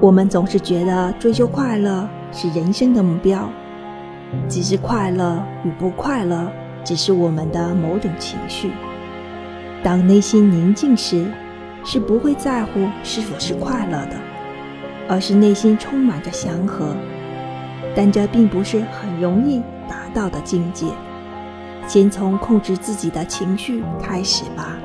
我们总是觉得追求快乐是人生的目标。只是快乐与不快乐只是我们的某种情绪。当内心宁静时是不会在乎是否是快乐的而是内心充满着祥和。但这并不是很容易达到的境界。先从控制自己的情绪开始吧。